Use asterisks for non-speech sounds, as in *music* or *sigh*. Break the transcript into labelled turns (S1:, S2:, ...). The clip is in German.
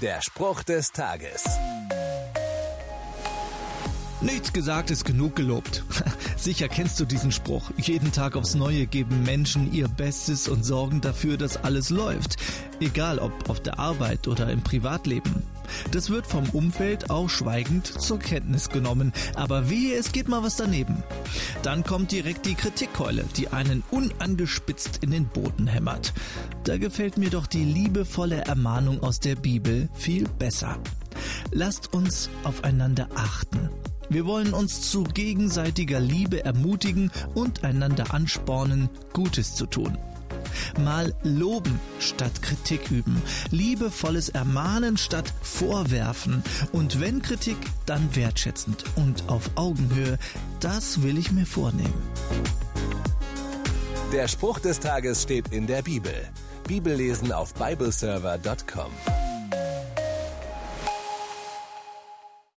S1: Der Spruch des Tages.
S2: Nichts gesagt ist genug gelobt. *laughs* Sicher kennst du diesen Spruch. Jeden Tag aufs Neue geben Menschen ihr Bestes und sorgen dafür, dass alles läuft. Egal ob auf der Arbeit oder im Privatleben. Das wird vom Umfeld auch schweigend zur Kenntnis genommen. Aber wehe, es geht mal was daneben. Dann kommt direkt die Kritikkeule, die einen unangespitzt in den Boden hämmert. Da gefällt mir doch die liebevolle Ermahnung aus der Bibel viel besser. Lasst uns aufeinander achten. Wir wollen uns zu gegenseitiger Liebe ermutigen und einander anspornen, Gutes zu tun. Mal loben statt Kritik üben, liebevolles Ermahnen statt Vorwerfen und wenn Kritik, dann wertschätzend und auf Augenhöhe. Das will ich mir vornehmen.
S1: Der Spruch des Tages steht in der Bibel. Bibellesen auf bibleserver.com.